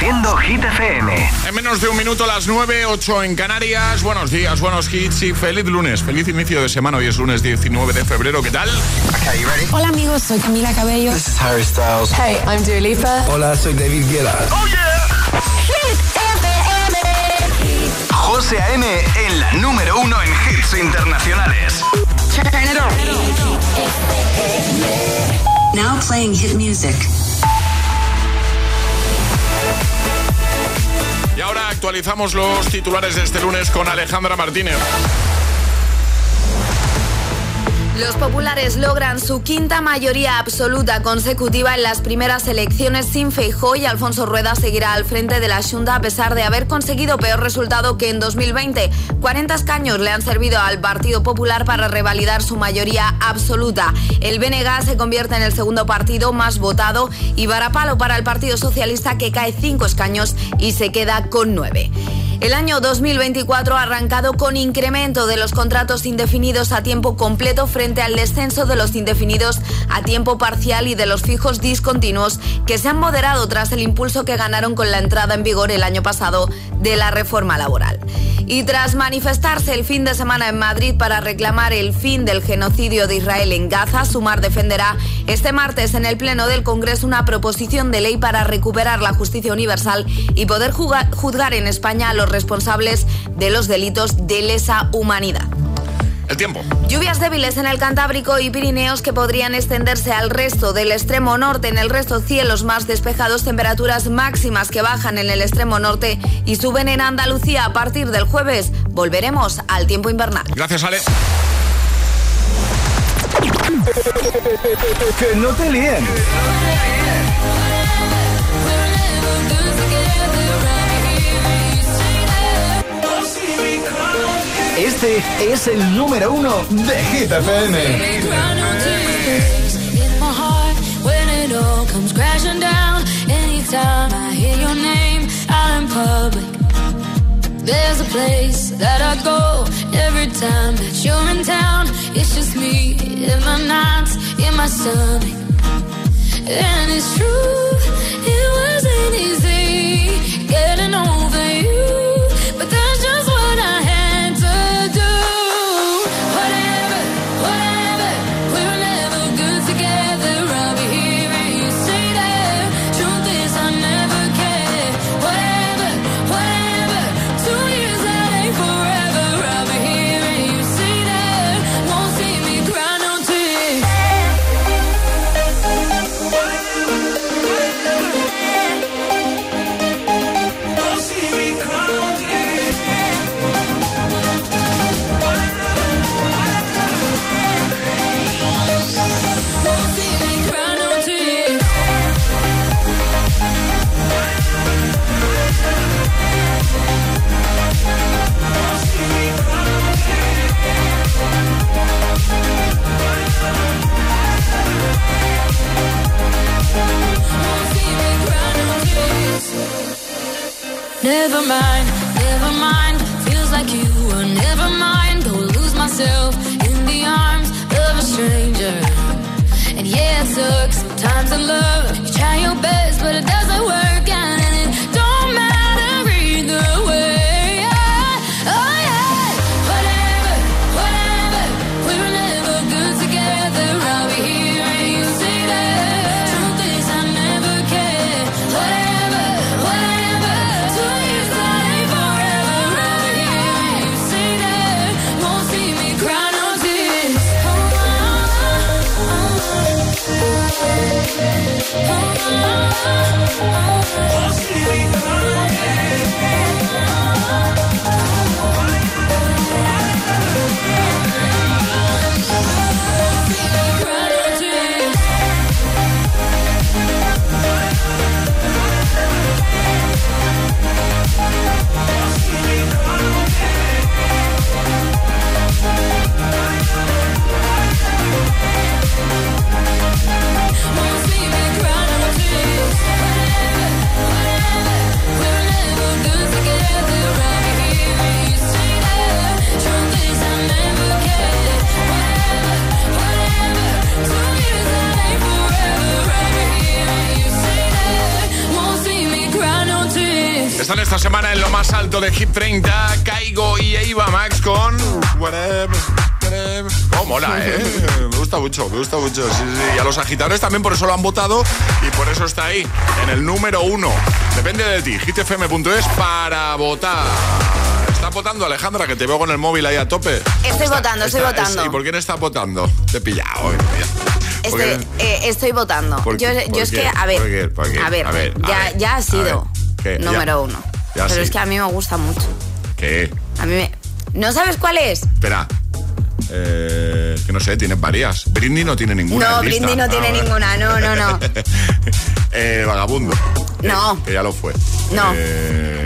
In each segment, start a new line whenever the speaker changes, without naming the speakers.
Reproduciendo Hit FM.
En menos de un minuto, las 9, 8 en Canarias. Buenos días, buenos hits y feliz lunes. Feliz inicio de semana. Hoy es lunes 19 de febrero. ¿Qué tal?
Hola, amigos. Soy Camila Cabello.
This is Harry Styles.
Hey, I'm Dua Lipa.
Hola, soy David Guetta.
¡Oh, yeah! Hit FM. José A.M. en la número uno en hits internacionales.
Now playing hit music.
Ahora actualizamos los titulares de este lunes con Alejandra Martínez.
Los populares logran su quinta mayoría absoluta consecutiva en las primeras elecciones sin Feijó y Alfonso Rueda seguirá al frente de la Junta a pesar de haber conseguido peor resultado que en 2020. 40 escaños le han servido al Partido Popular para revalidar su mayoría absoluta. El BNG se convierte en el segundo partido más votado y varapalo para el Partido Socialista que cae 5 escaños y se queda con 9. El año 2024 ha arrancado con incremento de los contratos indefinidos a tiempo completo frente al descenso de los indefinidos a tiempo parcial y de los fijos discontinuos que se han moderado tras el impulso que ganaron con la entrada en vigor el año pasado de la reforma laboral. Y tras manifestarse el fin de semana en Madrid para reclamar el fin del genocidio de Israel en Gaza, Sumar defenderá este martes en el Pleno del Congreso una proposición de ley para recuperar la justicia universal y poder juzgar en España a los responsables de los delitos de lesa humanidad.
El tiempo.
Lluvias débiles en el Cantábrico y Pirineos que podrían extenderse al resto del extremo norte. En el resto cielos más despejados, temperaturas máximas que bajan en el extremo norte y suben en Andalucía a partir del jueves. Volveremos al tiempo invernal.
Gracias, Ale.
que no te líen. Este es el número uno de Hit FM.
There's a place that I go every time that you're in town. It's just me in my nights, in my stomach. And it's true, it wasn't easy getting over you. Never mind, never mind. Feels like you were never mind. Go lose myself in the arms of a stranger. And yeah, it sucks sometimes in love.
Gusta mucho. Sí, sí. Y a los agitadores también por eso lo han votado y por eso está ahí, en el número uno. Depende de ti, hitfm.es para votar. ¿Está votando Alejandra, que te veo con el móvil ahí a tope?
Estoy votando, estoy votando.
¿Y por quién está votando? Te he pillado, eh,
Estoy, eh, estoy votando. yo, yo es que, a ver, a ver, ya, ya ha sido número uno. Pero es que a mí me gusta mucho.
¿Qué?
A mí me... ¿No sabes cuál es?
Espera. Eh, que no sé, tiene varias. Brindy no tiene ninguna.
No, Brindy no tiene ah, ninguna, no, no, no.
eh, vagabundo.
No.
Que, ya lo fue.
No.
Eh,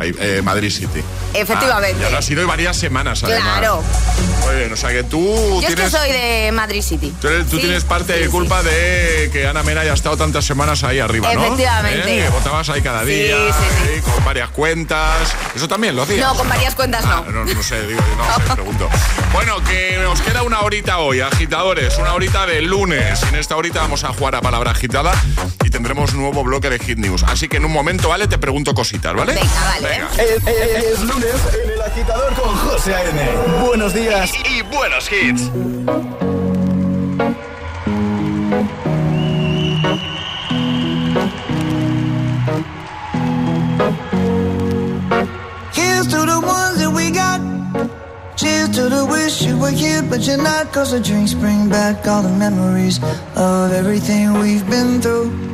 eh Madrid City.
Efectivamente.
Ah, ya lo ha sido y varias semanas, además. Claro. Oye, o sea que tú.
Yo es que soy de Madrid City.
Tú, tienes parte de culpa de que Ana Mena haya estado tantas semanas ahí arriba,
¿no? Efectivamente.
¿Eh? Que votabas ahí cada día, sí, con varias cuentas. ¿Eso también lo hacías?
No, con varias cuentas
ah, no. no. sé, digo, no pregunto. Bueno, que nos queda una horita hoy, agitadores, una horita de lunes. En esta horita vamos a jugar a palabra agitada tendremos nuevo bloque de Hit News. Así que en un momento, ¿vale? Te pregunto cositas, ¿vale?
Venga, vale.
Es, lunes en el agitador con José A.N. Buenos días y, buenos hits.
Here's to the ones that we got. Cheers to the wish you were here, but you're not. Cause the drinks bring back all the memories of everything we've been through.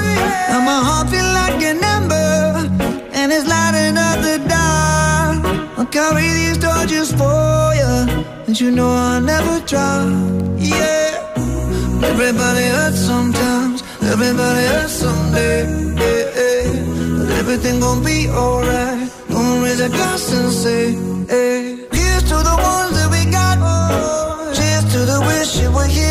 And my heart feel like an ember, and it's lighting up the dark. I'll carry these torches for you, and you know I'll never drop. Yeah, everybody hurts sometimes, everybody hurts someday. Yeah. But everything gon' be alright. Gonna raise a glass and say, hey, here's to the ones that we got. Oh. Cheers to the wish you were here,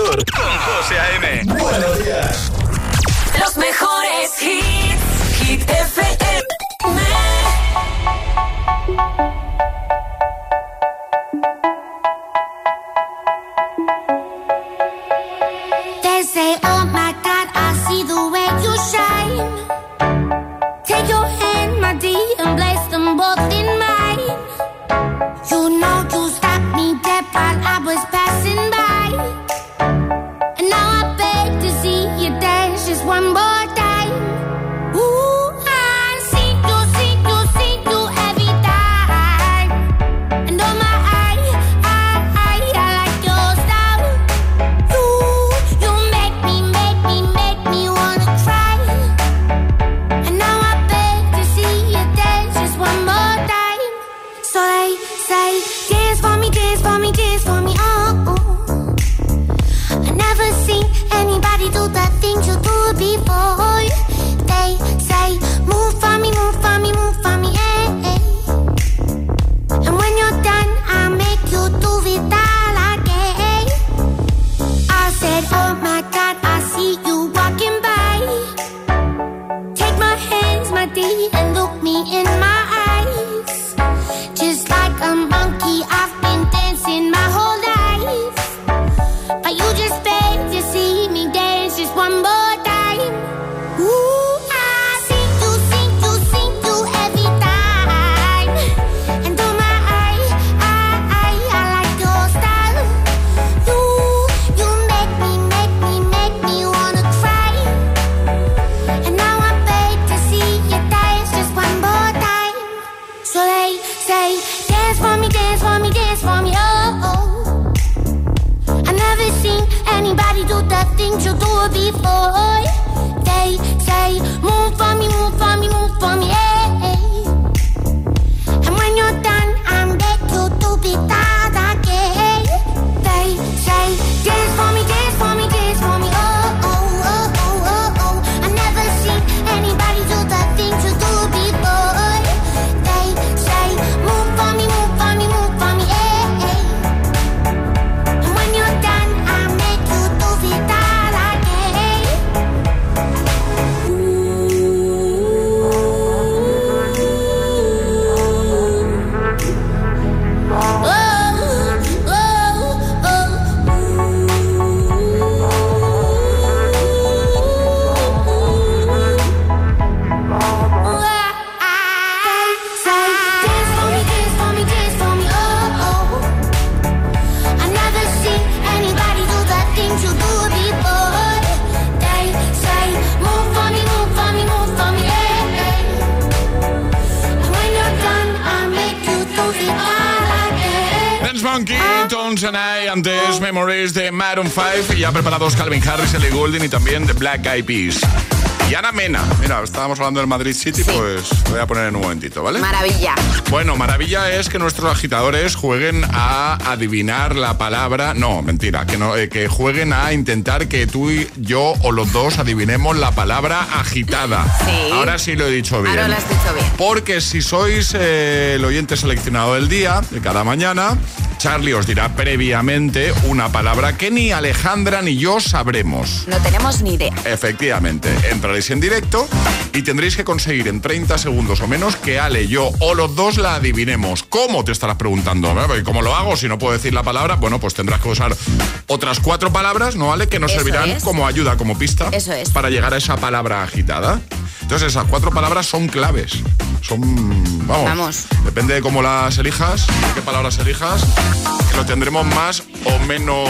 con José
A.M. Buenos días. Los mejores hits. Hit
FM. They say Maroon 5 y ya preparados Calvin Harris, Ellie Goulding y también The Black Eyed Peas. Y Ana Mena, mira, estábamos hablando del Madrid City, pues voy a poner en un momentito, ¿vale?
Maravilla.
Bueno, maravilla es que nuestros agitadores jueguen a adivinar la palabra. No, mentira, que no, eh, que jueguen a intentar que tú y yo o los dos adivinemos la palabra agitada.
Sí.
Ahora sí lo he dicho bien.
Ahora lo has dicho bien.
Porque si sois eh, el oyente seleccionado del día, de cada mañana, Charlie os dirá previamente una palabra que ni Alejandra ni yo sabremos.
No tenemos ni idea.
Efectivamente, entraréis en directo y tendréis que conseguir en 30 segundos o menos que Ale, yo o los dos la adivinemos. ¿Cómo? Te estarás preguntando. ¿Y cómo lo hago? Si no puedo decir la palabra, bueno, pues tendrás que usar otras cuatro palabras, ¿no, Ale? Que nos servirán como ayuda, como pista.
Eso es.
Para llegar a esa palabra agitada. Entonces esas cuatro palabras son claves. Son, vamos,
Vamos.
depende de cómo las elijas, de qué palabras elijas, que lo tendremos más menos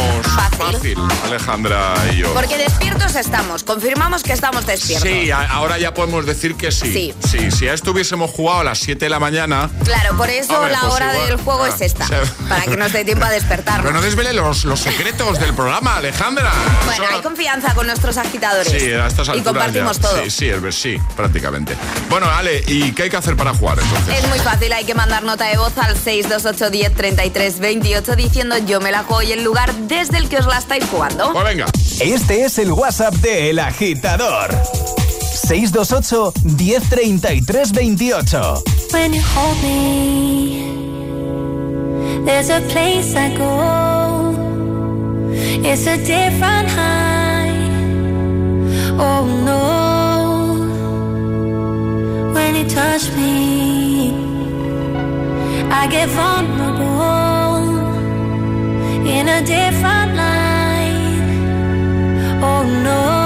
Fácil.
Alejandra y yo.
Porque despiertos estamos. Confirmamos que estamos despiertos.
Sí, a- ahora ya podemos decir que sí.
Sí.
Sí, si ya estuviésemos jugado a las 7 de la mañana,
Claro, por eso la
pues
hora
igual.
del juego
Ah,
es esta.
sí.
Para que nos dé tiempo a despertarnos.
pero no desvele los, los secretos del programa, Alejandra.
Bueno,
Eso-
hay confianza con nuestros agitadores.
Sí, a estas
Y
alturas
compartimos
ya.
todo.
Sí, sí, ver- sí, prácticamente. Bueno, Ale, ¿y qué hay que hacer para jugar entonces?
Es muy fácil, hay que mandar nota de voz al 628 10 33 28 diciendo yo me la juego y el lugar desde el que os la estáis jugando.
Pues venga.
Este es el WhatsApp de El Agitador. 628 1033 28.
When you hold me, there's a place I go. It's a different high. Oh no. When you touch me, I get vulnerable in a different light. Oh no.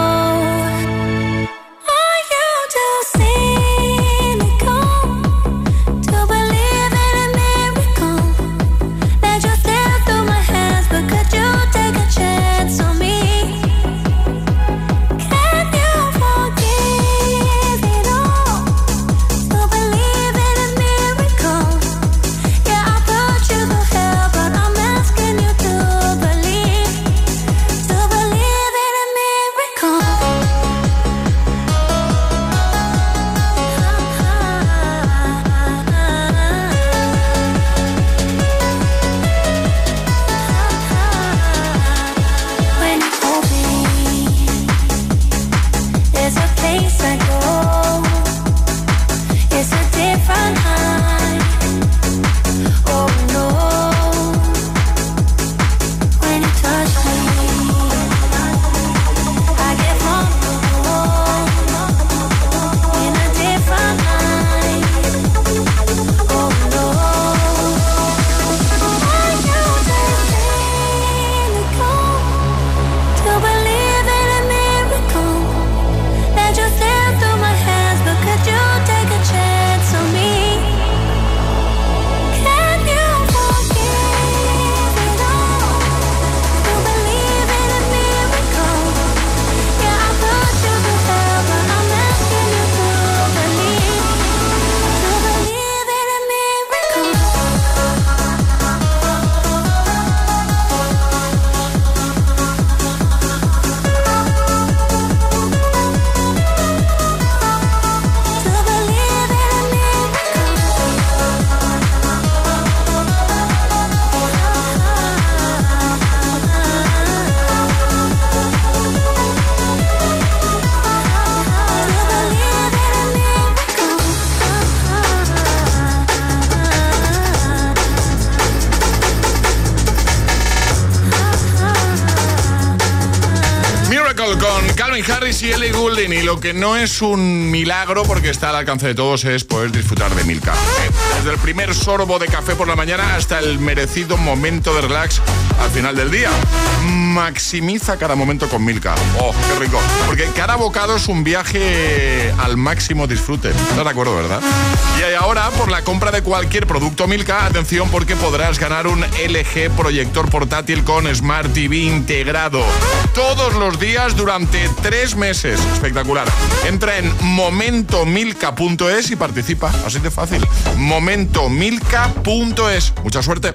Lo que no es un milagro porque está al alcance de todos es poder disfrutar de Milka. Desde el primer sorbo de café por la mañana hasta el merecido momento de relax al final del día. Maximiza cada momento con Milka. Oh, qué rico. Porque cada bocado es un viaje al máximo disfrute. ¿Estás de acuerdo, verdad? Y ahora, por la compra de cualquier producto Milka, atención porque podrás ganar un LG proyector portátil con Smart TV integrado. Todos los días durante tres meses Espectacular. Entra en momentomilka.es y participa. Así de fácil. Momentomilka.es. Mucha suerte.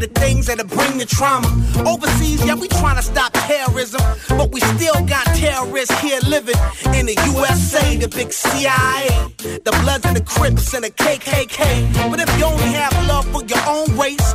to things that'll bring the trauma. Overseas, yeah, we trying to stop terrorism, but we still got terrorists here living in the USA, the big CIA, the Bloods and the Crips and the KKK. But if you only have love for your own race,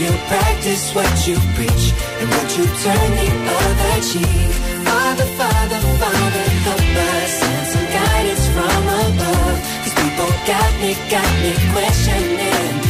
You practice what you preach, and what you turn the other cheek. Father, Father, Father, help us. Send some guidance from above. These people got me, got me questioning.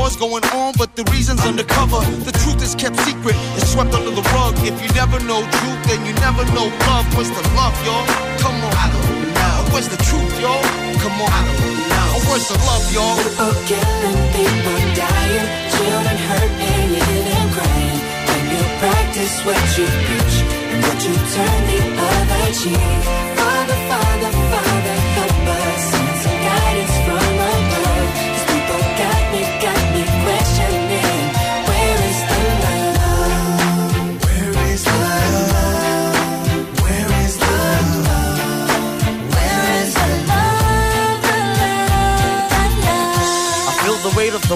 War's going on, but the reason's undercover. The truth is kept secret, it's swept under the rug. If you never know truth, then you never know love. What's the love, y'all? Come on. I don't know. Where's the truth, y'all? Come on. I don't know. Where's the love, y'all?
People killing, people dying, children hurt, and hear them crying. When you practice what you preach, and what you turn the other cheek. Father, Father, Father,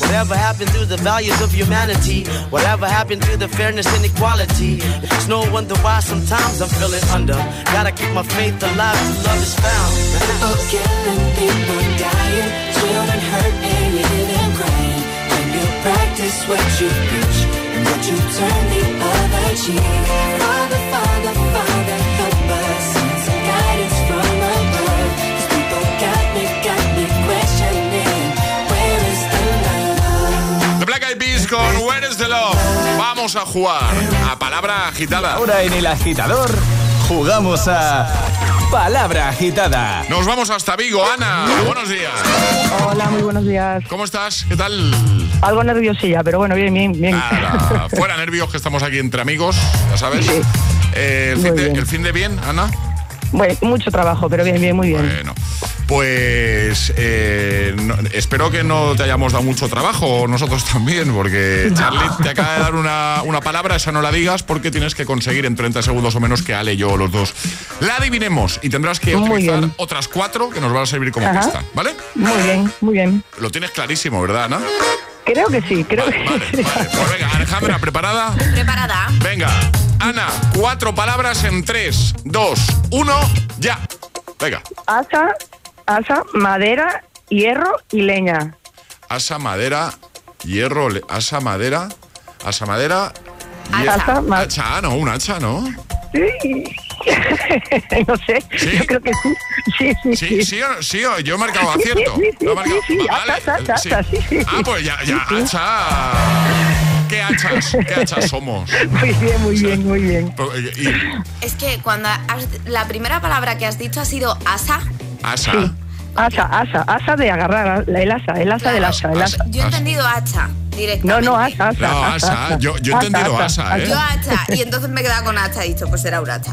Whatever happened to the values of humanity? Whatever happened to the fairness and equality? It's no wonder why sometimes I'm feeling under. Gotta keep my faith alive till love is found.
People killing, people dying, children hurt and crying. When you practice what you preach and what you turn the other cheek. Father, Father, Father,
con Where is the Love. Vamos a jugar a palabra agitada.
Ahora en el agitador jugamos a Palabra Agitada.
Nos vamos hasta Vigo, Ana. Buenos días.
Hola, muy buenos días.
¿Cómo estás? ¿Qué tal?
Algo nerviosilla, pero bueno, bien, bien, bien.
Nada, fuera nervios que estamos aquí entre amigos, ya sabes. Eh, el, fin de,
bien.
el fin de bien, Ana.
Bueno, mucho trabajo, pero bien, bien, muy bien.
Bueno, pues eh, no- espero que no te hayamos dado mucho trabajo, nosotros también, porque Charlie te acaba de dar una, una palabra, esa no la digas, porque tienes que conseguir en 30 segundos o menos que Ale y yo los dos la adivinemos y tendrás que
Muy
utilizar
bien.
otras cuatro que nos van a servir como
Ajá.
pista, ¿vale?
Muy bien, muy bien.
Lo tienes clarísimo, ¿verdad, Ana?
Creo que sí, creo que sí.
Pues venga, Alejandra, ¿preparada?
Preparada.
Venga, Ana, cuatro palabras en tres, dos, uno, ya. Venga,
Asa, asa, madera, hierro y leña.
asa, madera, hierro, le- asa, madera, asa, madera, hierro.
Hacha, ma-
hacha, no, un hacha, ¿no?
Sí. no sé, yo creo que sí. Sí, sí,
Sí,
sí.
sí, o- sí, o- yo he marcado acierto.
sí, sí, sí, sí,
Vale,
hacha, hacha,
sí.
hacha, sí,
Ah, pues ya, ya, hacha. ¿Qué hachas? ¿Qué hachas somos?
Muy bien, muy bien, muy bien.
Y,
Es que cuando has- la primera palabra que has dicho ha sido asa.
asa.
Asa, asa, asa de agarrar, el asa, el asa del asa, el asa.
Yo he entendido hacha directamente.
No, no, asa, asa.
No, asa, yo- yo he entendido asa, ¿eh?
Yo hacha. Y entonces me he quedado con hacha y he dicho, pues era un hacha.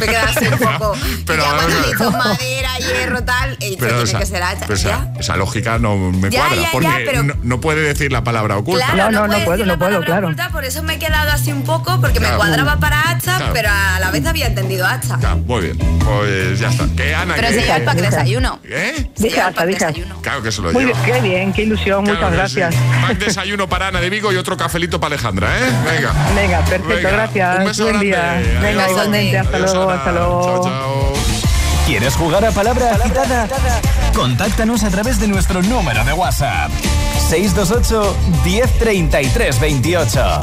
Quedado así un poco.
Pero,
ya cuando
a ver,
he dicho madera, hierro, tal, he dicho,
Pero
tiene
esa,
que ser hacha.
esa,
¿Ya?
esa lógica no me
Ya,
cuadra,
ya, ya,
porque
pero-
no, no puede decir la palabra oculta.
Claro,
No, no, no
puedes
puedo, no puedo, claro.
oculta, por eso me he quedado así un poco, porque
Claro.
me cuadraba para hacha,
Claro.
pero a la vez había entendido hacha.
Ya, muy bien, pues ya está. ¿Qué, Ana?
Pero se lleva el pack de desayuno.
¿Eh?
Se
Dije
lleva el pack de desayuno.
Claro que se lo
Muy
lleva.
bien, qué bien, qué ilusión,
Claro
muchas gracias.
Pack desayuno para Ana de Vigo y otro cafelito para Alejandra, ¿eh? Venga.
Venga, perfecto,
Venga,
gracias.
Un beso
Buen
grande.
día. Venga, igualmente, hasta
Adiós,
luego, hasta luego.
Chao, chao.
¿Quieres jugar a Palabra Agitada? Contáctanos a través de nuestro número de WhatsApp. 628 1033 28.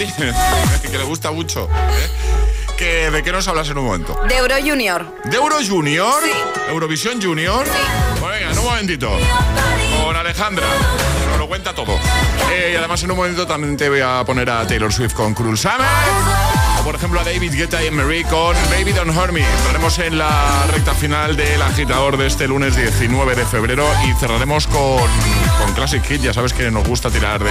Que
le gusta mucho. ¿eh? Que, ¿De qué nos hablas en un momento?
De Euro Junior.
¿De Euro Junior? ¿Eurovisión Junior? Bueno, venga, en un momentito. Con Alejandra. Nos lo cuenta todo. Eh, y además en un momento también te voy a poner a Taylor Swift con Cruel Summer. O por ejemplo a David Guetta y Marie con Baby Don't Hurt Me. Entraremos en la recta final del agitador de este lunes 19 de febrero y cerraremos con, con Classic Hit. Ya sabes que nos gusta tirar de,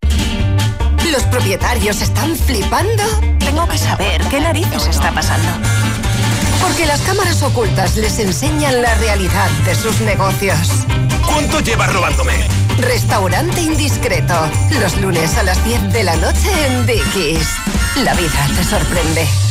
¿Los propietarios están flipando? Tengo que saber qué narices está pasando. Porque las cámaras ocultas les enseñan la realidad de sus negocios.
¿Cuánto llevas robándome?
Restaurante Indiscreto. Los lunes a las 10 de la noche en Dickies. La vida te sorprende.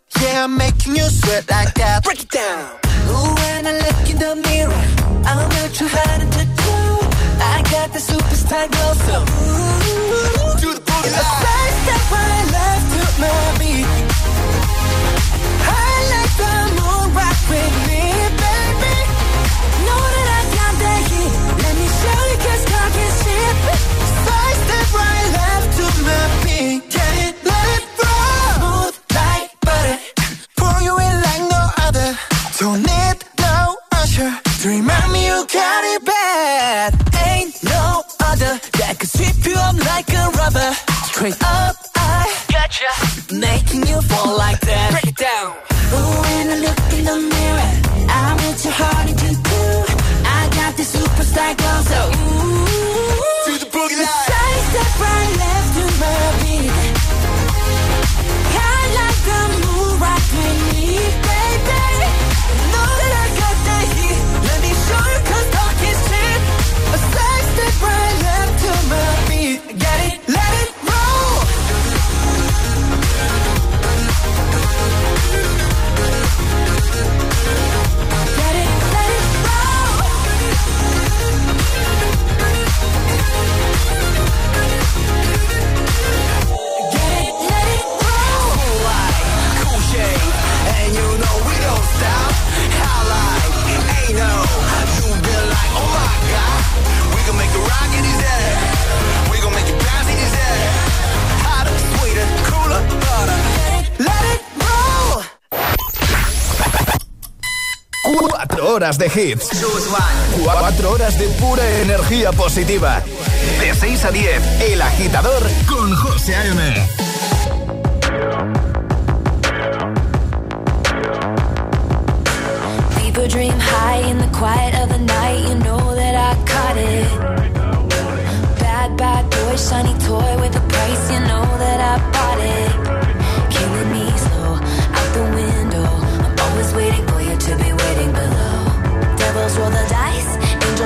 yeah, I'm making you sweat like that. Break it down. Ooh, when I look in the mirror, I'm not too hard to do. I got the superstar glow, so ooh, do the boogie. A side step right left to my beat. I like the moon rock with me, baby. Know that I got the heat. Let me show you 'cause talk is cheap. Side step right left to my beat. Remind me you got it bad. Ain't no other that could sweep you up like a rubber. Straight up, I got gotcha. Making you fall like that. Break it down. Ooh, when I look in the mirror,
horas de hits. Cuatro horas de pura energía positiva. De 6 a 10, El Agitador con José A.M.
People dream high in the quiet of the night. You know that I caught it. Bad, bad boy, shiny toy with a price. You know that I bought it. Killing me slow out the window. I'm always waiting for you to be waiting below.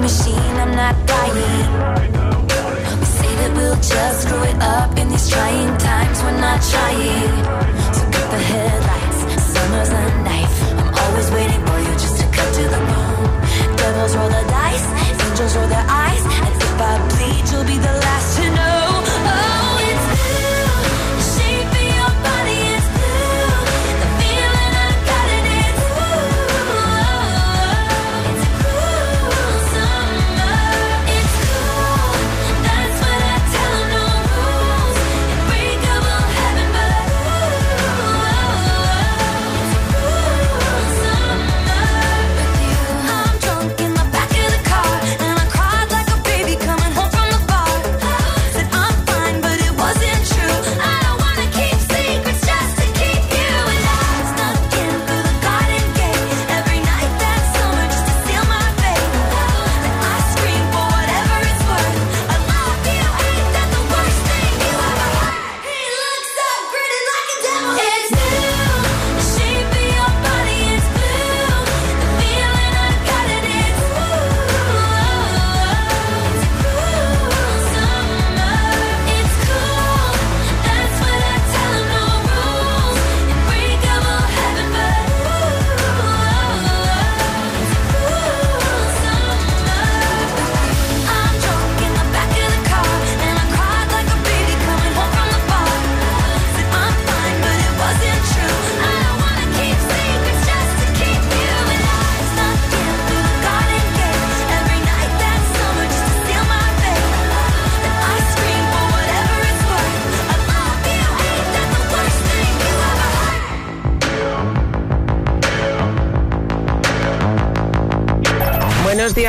Machine. I'm not dying. We say that we'll just screw it up in these trying times. We're not trying. So cut the headlights. Summer's a knife. I'm always waiting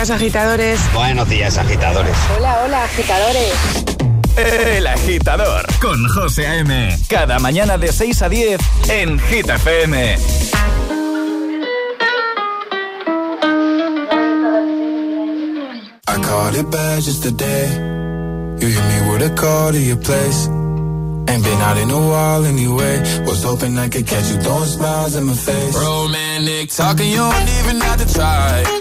días, agitadores.
Buenos días, agitadores.
Hola, hola, agitadores.
El agitador con José A.M. Cada mañana de 6 a 10 en Hit FM.
I caught it bad just today. You hit me with a call to your place. Ain't been out in a while anyway. Was hoping I could catch you throwing smiles in my face.
Romantic talking, you don't even have to try.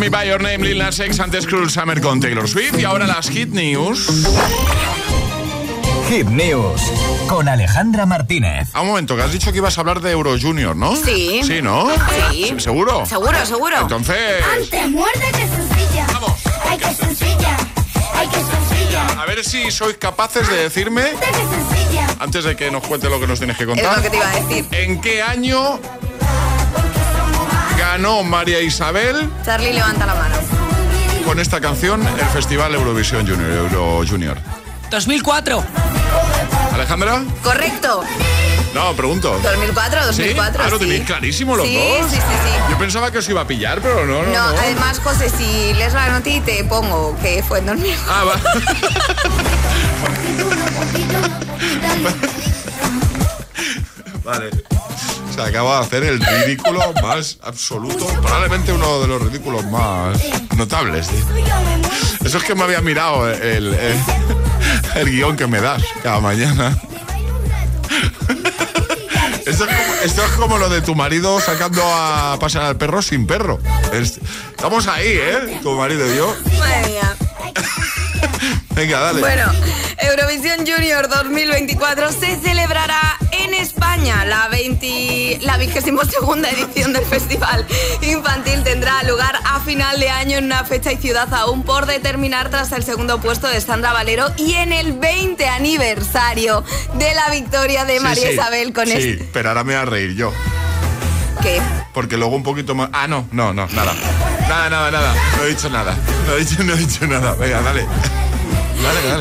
Me By Your Name,
Lil Nas X, antes Cruel Summer con Taylor Swift y ahora las Hit News.
Hit News con Alejandra Martínez.
A un momento, que has dicho que ibas a hablar de Euro Junior, ¿no?
Sí.
Sí, ¿no?
Sí.
¿Seguro?
Seguro, seguro.
Entonces,
Antes muerde que sencilla.
Vamos.
Ay, que sencilla. Ay, que sencilla.
a ver si sois capaces de decirme,
De que sencilla.
antes de que nos cuente lo que nos tienes que
Es
contar,
lo que te iba a decir.
¿en qué año ganó María Isabel
Charlie, levanta la mano.
con esta canción el Festival Eurovisión Junior? Euro Junior.
2004.
¿Alejandra?
Correcto.
No, pregunto.
2004,
¿Sí?
2004.
Ah, lo
sí.
tenéis clarísimo los
Sí,
dos.
sí, sí, sí.
Yo pensaba que os iba a pillar, pero no, no.
No,
no.
además, José, si lees la noti te pongo que fue en 2004.
Ah, va. Vale. Se acaba de hacer el ridículo más absoluto, probablemente uno de los ridículos más notables. ¿sí? Eso es que me había mirado el, el, el guion que me das cada mañana. Esto es, como, esto es como lo de tu marido sacando a pasar al perro sin perro. Es- estamos ahí, ¿eh? Tu marido y yo. Venga, dale.
Bueno, Eurovisión Junior 2024 se celebrará en España. La, 20, la 22 edición del festival infantil tendrá lugar a final de año en una fecha y ciudad aún por determinar tras el segundo puesto de Sandra Valero y en el 20 aniversario de la victoria de
Sí,
María
sí.
Isabel con
Sí,
este.
pero ahora me voy a reír yo.
¿Qué?
Porque luego un poquito más. Ah, no, no, no, nada. Nada, nada, nada. No he dicho nada. No he dicho, no he dicho nada. Venga, dale.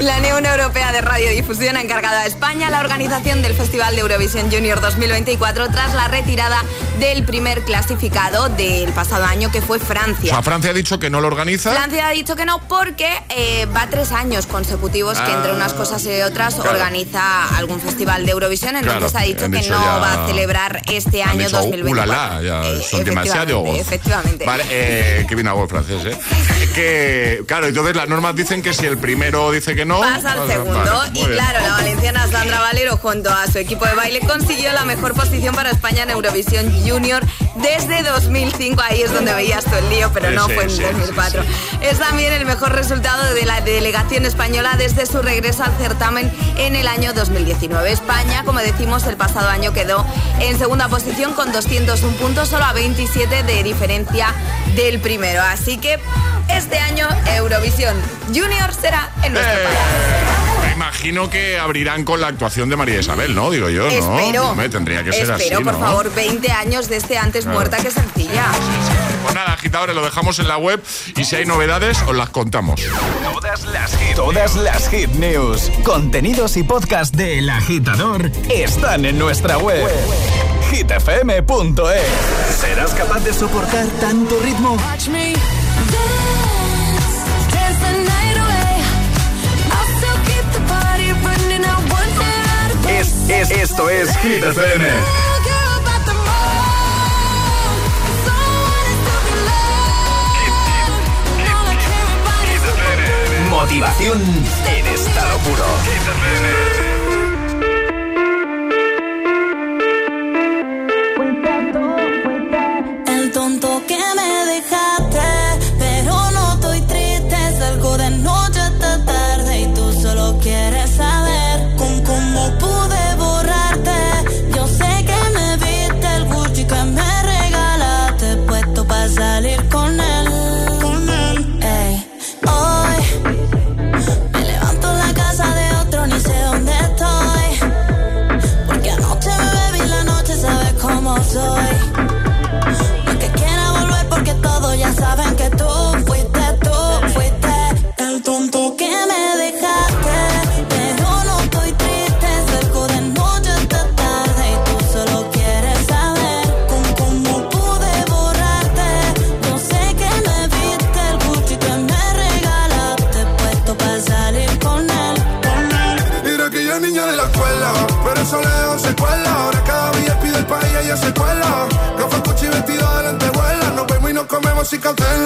La Unión Europea de Radiodifusión ha encargado a España la organización del Festival de Eurovisión Junior 2024 tras la retirada del primer clasificado del pasado año que fue
O
Francia.
sea, Francia ha dicho que no lo organiza.
Francia ha dicho que no porque eh, va tres años consecutivos que
Ah,
entre unas cosas y otras
claro.
organiza algún festival de Eurovisión, entonces
Claro,
ha dicho que
dicho
no
ya-
va a celebrar este año
dicho,
2024.
"Ulala, ya
Eh,
son demasiado.
efectivamente.
Vale, eh, que hago el francés, ¿eh? Que, claro, entonces las normas dicen que si el primero dice que no.
Pasa al segundo
vale,
y claro, la valenciana Sandra Valero junto a su equipo de baile consiguió la mejor posición para España en Eurovisión Junior desde 2005. Ahí es donde veías todo el lío, pero no
sí,
fue en
sí,
2004. Es también el mejor resultado de la delegación española desde su regreso al certamen en el año 2019. España, como decimos, el pasado año quedó en segunda posición con 201 puntos, solo a 27 de diferencia del primero. Así que este año Eurovisión Junior será en nuestro
Eh,
país.
Me imagino que abrirán con la actuación de María Isabel, ¿no? Digo yo, ¿no?
Espero.
Hombre, tendría que ser
Espero,
así,
por
¿no?
favor, 20 años de este antes
Claro.
muerta que sencilla.
Pues nada, agitadores, lo dejamos en la web y si hay novedades, os las contamos.
Todas las hit, todas las hit news, contenidos y podcast de El Agitador están en nuestra web. hitfm.es. ¿Serás capaz de soportar tanto ritmo?
Watch me
Es, es, esto es Hit FM. Motivación en estado puro.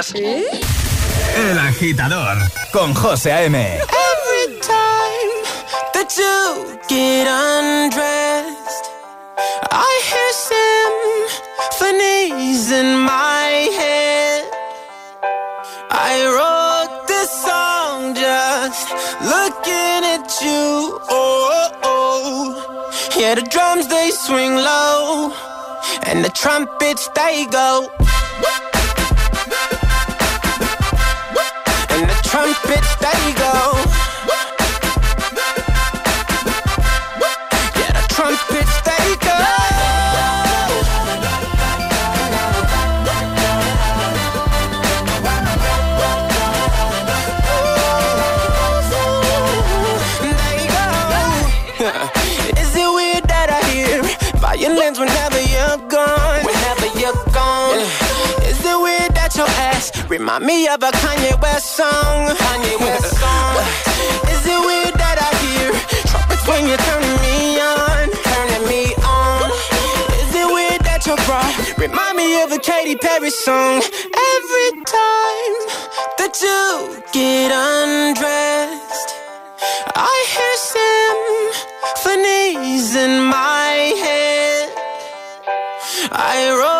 Mañanas, El Agitador con José A.M.
Every time that you get undressed, I hear symphonies in my head. I wrote this song just looking at you. Oh, oh. yeah, the drums they swing low, and the trumpets they go. And the trumpets they go. Remind me of a Kanye West song. Kanye West song. Is it weird that I hear trumpets when you're turning me on? Turning me on. Is it weird that your bra remind me of a Katy Perry song? Every time that you get undressed, I hear symphonies in my head. I wrote this song just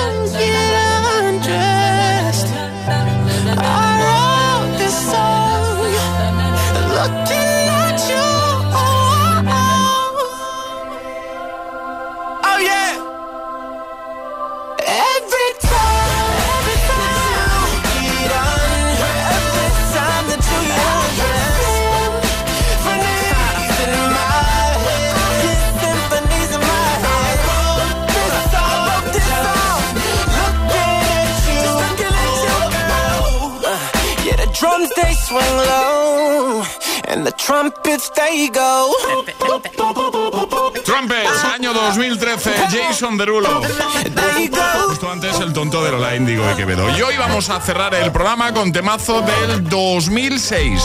swing low, and the trumpets they go.
Trumpets, año 2013, Jason Derulo. Justo antes el tonto de Lola Índigo de Quevedo. Y hoy vamos a cerrar el programa con temazo del 2006.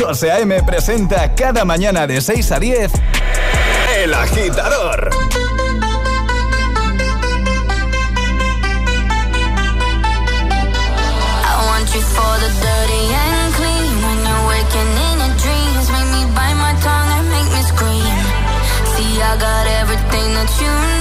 José A.M. presenta cada mañana de 6 a 10 El Agitador.
You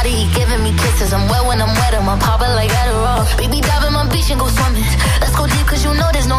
body, he giving me kisses. I'm wet when I'm wet, I'm popping like Adderall. Baby, dive in my beach and go swimming. Let's go deep, cause you know there's no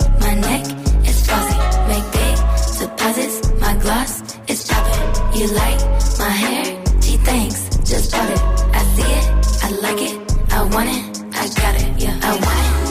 Deposits. My gloss is popping. You like my hair? Gee, thanks. Just bought it. I see it. I like it. I want it. I got it. Yeah. I want it.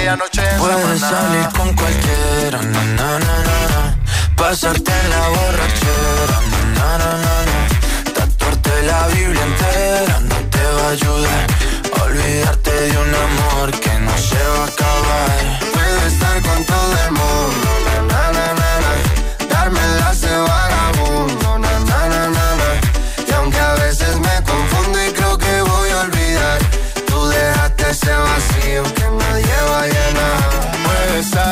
aquella noche en
Puedes salir con cualquiera, na, na, na, na, na. Pasarte en la borrachera, na, na, na, na, na. Tatuarte la Biblia entera no te va a ayudar. Olvidarte de un amor que no se va a acabar. Puedes estar con todo el mundo, na, na, na, na, na. Darme las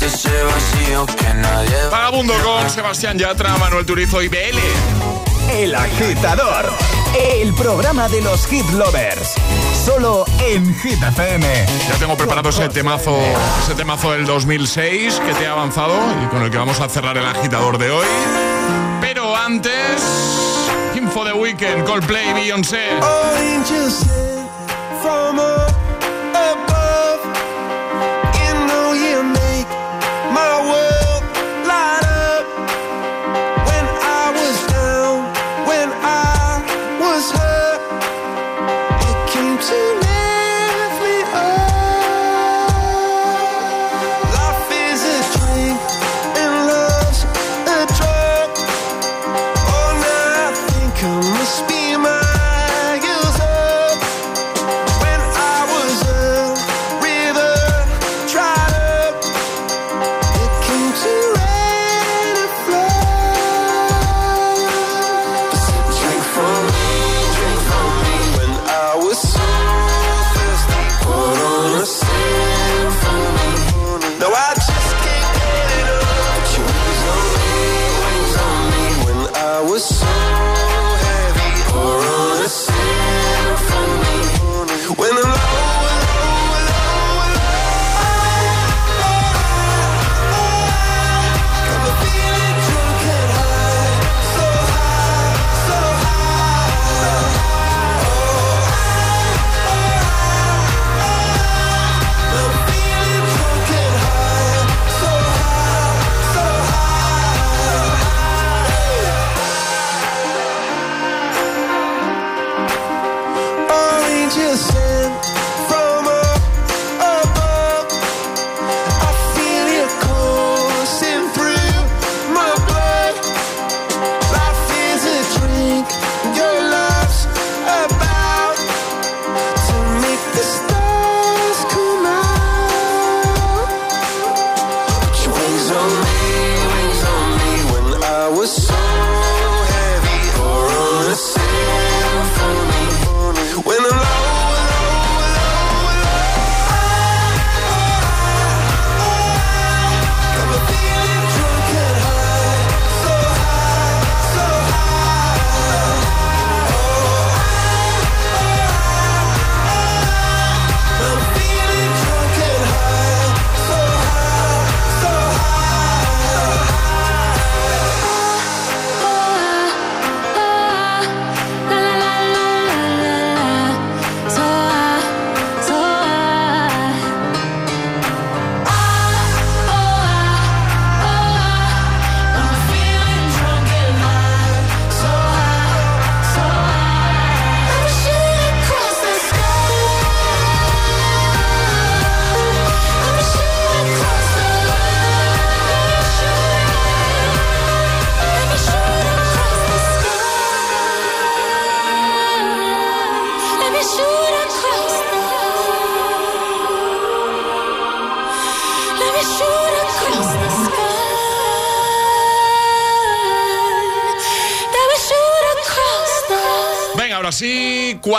tú dejaste ese vacío que nadie va
Vagabundo con Sebastián Yatra, Manuel Turizo y BL.
El agitador. El programa de los hit lovers. Solo en Hit FM.
Ya tengo preparado ese temazo, ese temazo del 2006 que te ha avanzado y con el que vamos a cerrar el agitador de hoy. Pero antes, Info de Weekend, Coldplay, Beyoncé.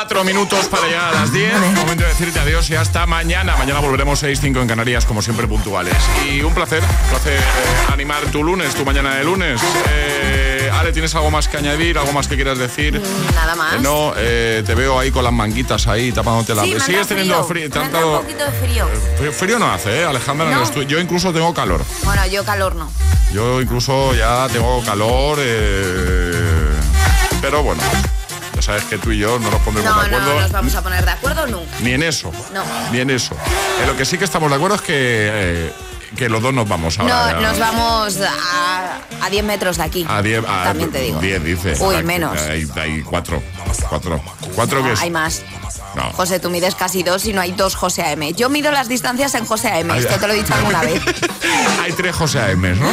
4 minutos para llegar a las 10. Momento de decirte adiós y hasta mañana. Mañana volveremos 6-5 en Canarias, como siempre, puntuales. Y un placer, un placer eh, animar tu lunes, tu mañana de lunes. Eh, Ale, ¿tienes algo más que añadir? ¿Algo más que quieras decir?
Mm, nada más.
Eh, no, eh, te veo ahí con las manguitas ahí, tapándote la...
Sí,
Sigues teniendo
frío.
Te
un poquito de frío.
frío no hace, Alejandra.
No.
No yo incluso tengo calor.
Bueno, yo calor no.
Yo incluso ya tengo calor, pero bueno sabes que tú y yo no nos pondremos
No,
de
no
acuerdo
nos vamos a poner de acuerdo nunca.
ni en eso,
No.
ni en eso. En lo que sí que estamos de acuerdo es que, eh, que los dos nos vamos ahora.
No, nos vamos a, a 10 metros de aquí.
A 10, a
También te digo.
10 dice.
Uy, menos.
Hay, hay cuatro. Cuatro. Cuatro que es.
Hay más.
No.
José, tú mides casi dos y no hay dos José AM. Yo mido las distancias en José AM. Esto te lo he dicho alguna vez.
Hay tres José A.M., ¿no?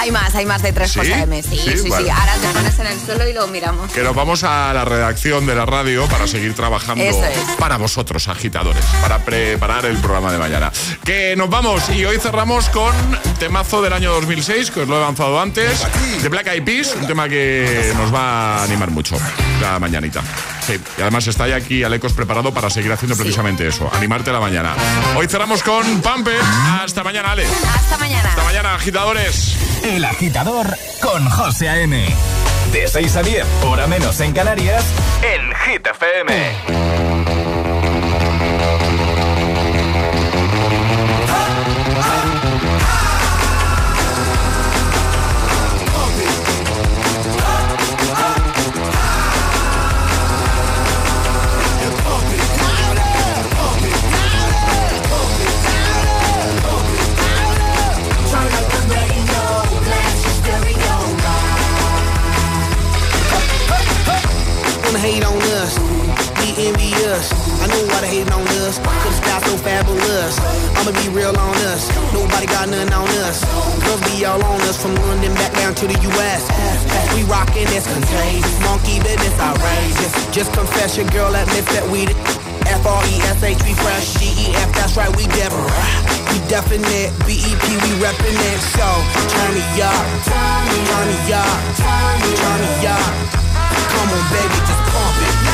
Hay más, hay más de tres
¿Sí?
José M. Sí,
Sí,
sí, sí,
vale.
Ahora te pones en el suelo y lo miramos.
Que nos vamos a la redacción de la radio para seguir trabajando
Eso es.
para vosotros, agitadores, para preparar el programa de mañana. Que nos vamos y hoy cerramos con temazo del año 2006, que os lo he avanzado antes, de Black Eyed Peas, un tema que nos va a animar mucho la mañanita. Sí, y además está ya aquí Alecos preparado para seguir haciendo precisamente eso, animarte la mañana. Hoy cerramos con Pampe. Hasta mañana, Ale.
Hasta mañana.
Hasta mañana, agitadores.
El agitador con José A.M. De 6 a 10, hora menos en Canarias, en Hit FM.
Envious. I know why they hating on us, cause the sky's so fabulous. I'ma be real on us, nobody got nothing on us. Girls be all on us from London back down to the US. We rockin' this contagious, monkey business outrageous. Just confess your girl admits that we the F-R-E-S-H, we fresh, G-E-F, that's right, we different. We definite, B-E-P, we reppin' it. So, turn me up, turn me up, turn me up. Come on, baby, just pump it.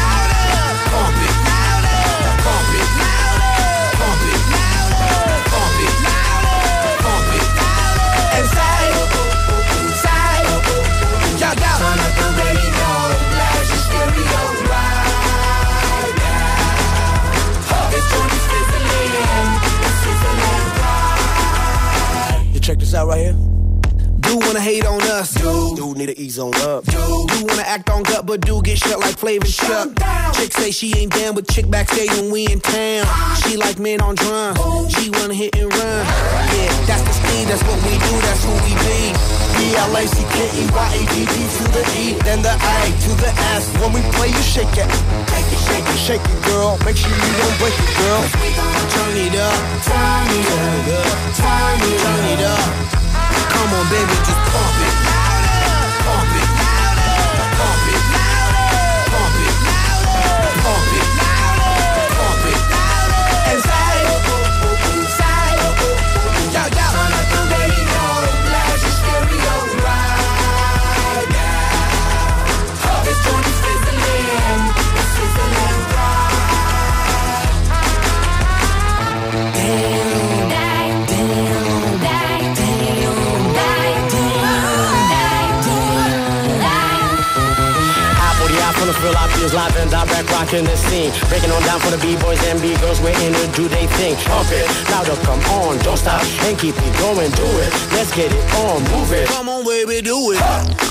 Check this out right here. Do wanna hate on us, do, do need to ease on up, do, do wanna act on gut, but do get shut like Flavor Chuck. Chick say she ain't down with chick backstage when we in town. Uh-huh. She like men on drums, she wanna hit and run. Yeah, that's the speed, that's what we do, that's who we be. B-L-A-C-K-E-Y-A-D-D to the E, then the A to the S. When we play, you shake it, shake it, shake it, shake it, girl. Make sure you don't break it, girl. Turn it up, turn it up, turn it, up. turn it up. Come on, baby, just pump it. Pump it. Pump it. Philippines, live and direct rocking the scene. Breaking on down for the B-boys and B-girls, we're in it, do they thing. Pump it, louder, come on, don't stop, and keep it going, do it. Let's get it on, move it. Come on, baby, do
it.